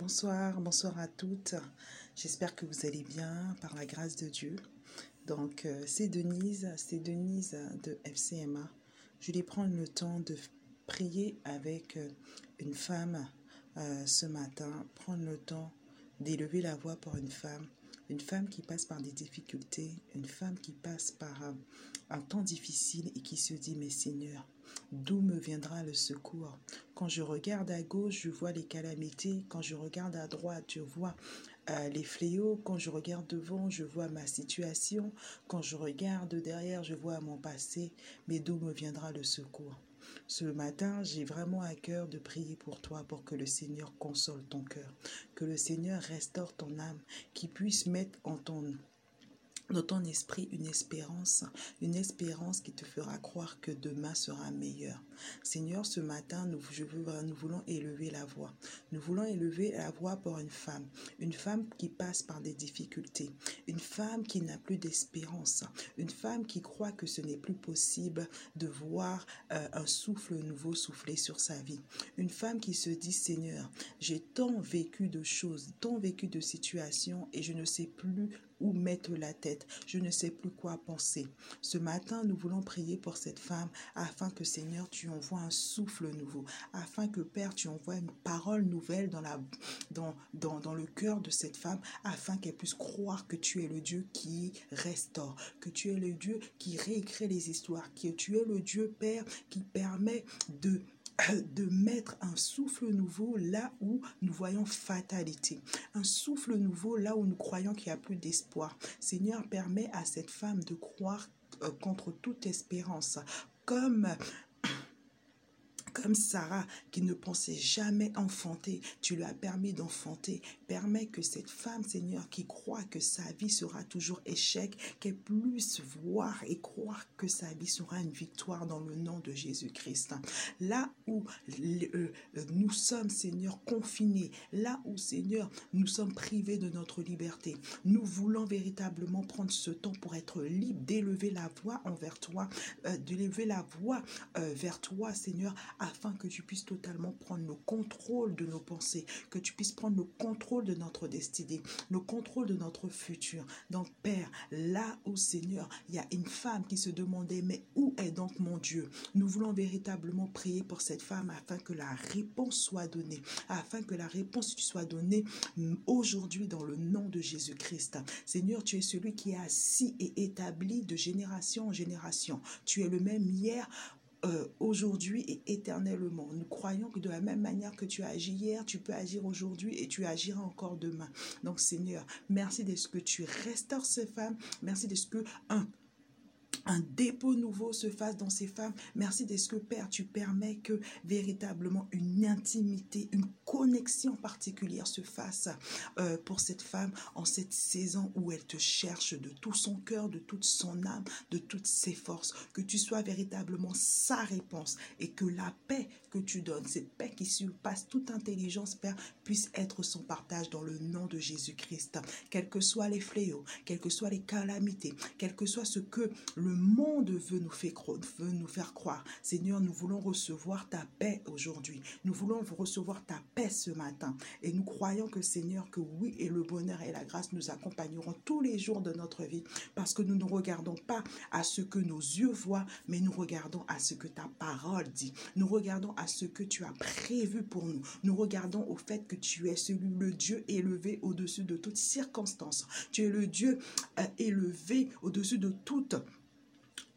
Bonsoir, bonsoir à toutes. J'espère que vous allez bien par la grâce de Dieu. Donc, euh, c'est Denise, c'est Denise de FCMA. Je vais prendre le temps de prier avec euh, une femme euh, ce matin, prendre le temps d'élever la voix pour une femme, une femme qui passe par des difficultés, une femme qui passe par un, temps difficile et qui se dit, mais Seigneur, D'où me viendra le secours? Quand je regarde à gauche, je vois les calamités. Quand je regarde à droite, je vois euh, les fléaux. Quand je regarde devant, je vois ma situation. Quand je regarde derrière, je vois mon passé. Mais d'où me viendra le secours? Ce matin, j'ai vraiment à cœur de prier pour toi, pour que le Seigneur console ton cœur, que le Seigneur restaure ton âme, qu'il puisse mettre en ton dans ton esprit une espérance, une espérance qui te fera croire que demain sera meilleur. Seigneur, ce matin, nous, je veux, nous voulons élever la voix. Nous voulons élever la voix pour une femme, une femme qui passe par des difficultés, une femme qui n'a plus d'espérance, une femme qui croit que ce n'est plus possible de voir euh, un souffle nouveau souffler sur sa vie, une femme qui se dit, Seigneur, j'ai tant vécu de choses, tant vécu de situations et je ne sais plus où mettre la tête. Je ne sais plus quoi penser. Ce matin, nous voulons prier pour cette femme afin que Seigneur, tu envoies un souffle nouveau, afin que Père, tu envoies une parole nouvelle dans, la, dans, dans, dans le cœur de cette femme, afin qu'elle puisse croire que tu es le Dieu qui restaure, que tu es le Dieu qui réécrit les histoires, que tu es le Dieu, Père, qui permet de de mettre un souffle nouveau là où nous voyons fatalité. Un souffle nouveau là où nous croyons qu'il n'y a plus d'espoir. Seigneur, permet à cette femme de croire euh, contre toute espérance. Comme comme Sarah qui ne pensait jamais enfanter, tu lui as permis d'enfanter. Permets que cette femme, Seigneur, qui croit que sa vie sera toujours échec, qu'elle puisse voir et croire que sa vie sera une victoire dans le nom de Jésus-Christ. Là où euh, nous sommes, Seigneur, confinés, là où, Seigneur, nous sommes privés de notre liberté, nous voulons véritablement prendre ce temps pour être libres, d'élever la voix envers toi, euh, d'élever la voix euh, vers toi, Seigneur, afin que tu puisses totalement prendre le contrôle de nos pensées, que tu puisses prendre le contrôle de notre destinée, le contrôle de notre futur. Donc, Père, là où, Seigneur, il y a une femme qui se demandait, mais où est donc mon Dieu? Nous voulons véritablement prier pour cette femme afin que la réponse soit donnée, afin que la réponse soit donnée aujourd'hui dans le nom de Jésus-Christ. Seigneur, tu es celui qui est assis et établi de génération en génération. Tu es le même hier, euh, aujourd'hui et éternellement. Nous croyons que de la même manière que tu as agi hier, tu peux agir aujourd'hui et tu agiras encore demain. Donc Seigneur, merci de ce que tu restaures ces femmes. Merci de ce que, un, un dépôt nouveau se fasse dans ces femmes. Merci de ce que, Père, tu permets que véritablement une intimité, une connexion particulière se fasse euh, pour cette femme en cette saison où elle te cherche de tout son cœur, de toute son âme, de toutes ses forces. Que tu sois véritablement sa réponse et que la paix que tu donnes, cette paix qui surpasse toute intelligence, Père, puisse être son partage dans le nom de Jésus-Christ. Quels que soient les fléaux, quelles que soient les calamités, quel que soit ce que le monde veut nous, faire croire. Seigneur, nous voulons recevoir ta paix aujourd'hui. Nous voulons recevoir ta paix ce matin. Et nous croyons que Seigneur, que oui, et le bonheur et la grâce nous accompagneront tous les jours de notre vie. Parce que nous ne regardons pas à ce que nos yeux voient, mais nous regardons à ce que ta parole dit. Nous regardons à ce que tu as prévu pour nous. Nous regardons au fait que tu es celui, le Dieu élevé au-dessus de toutes circonstances. Tu es le Dieu euh, élevé au-dessus de toutes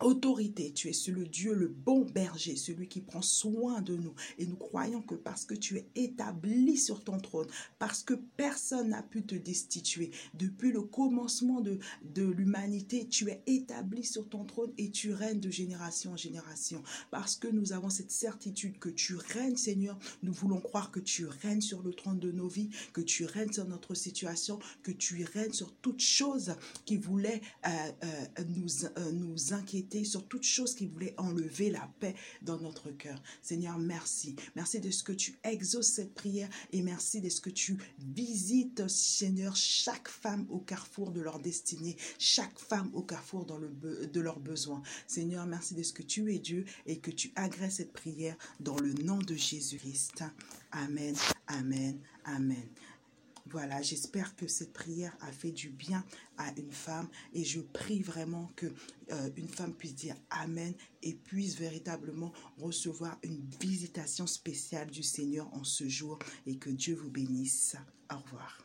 autorité. Tu es le Dieu, le bon berger, celui qui prend soin de nous. Et nous croyons que parce que tu es établi sur ton trône, parce que personne n'a pu te destituer, depuis le commencement de, de l'humanité, tu es établi sur ton trône et tu règnes de génération en génération. Parce que nous avons cette certitude que tu règnes, Seigneur, nous voulons croire que tu règnes sur le trône de nos vies, que tu règnes sur notre situation, que tu règnes sur toute chose qui voulait euh, euh, nous, euh, nous inquiéter sur toute chose qui voulait enlever la paix dans notre cœur. Seigneur, merci. Merci de ce que tu exauces cette prière et merci de ce que tu visites, Seigneur, chaque femme au carrefour de leur destinée, chaque femme au carrefour de leurs besoins. Seigneur, merci de ce que tu es Dieu et que tu agresses cette prière dans le nom de Jésus-Christ. Amen, amen, amen. Voilà, j'espère que cette prière a fait du bien à une femme et je prie vraiment que euh, une femme puisse dire Amen et puisse véritablement recevoir une visitation spéciale du Seigneur en ce jour et que Dieu vous bénisse. Au revoir.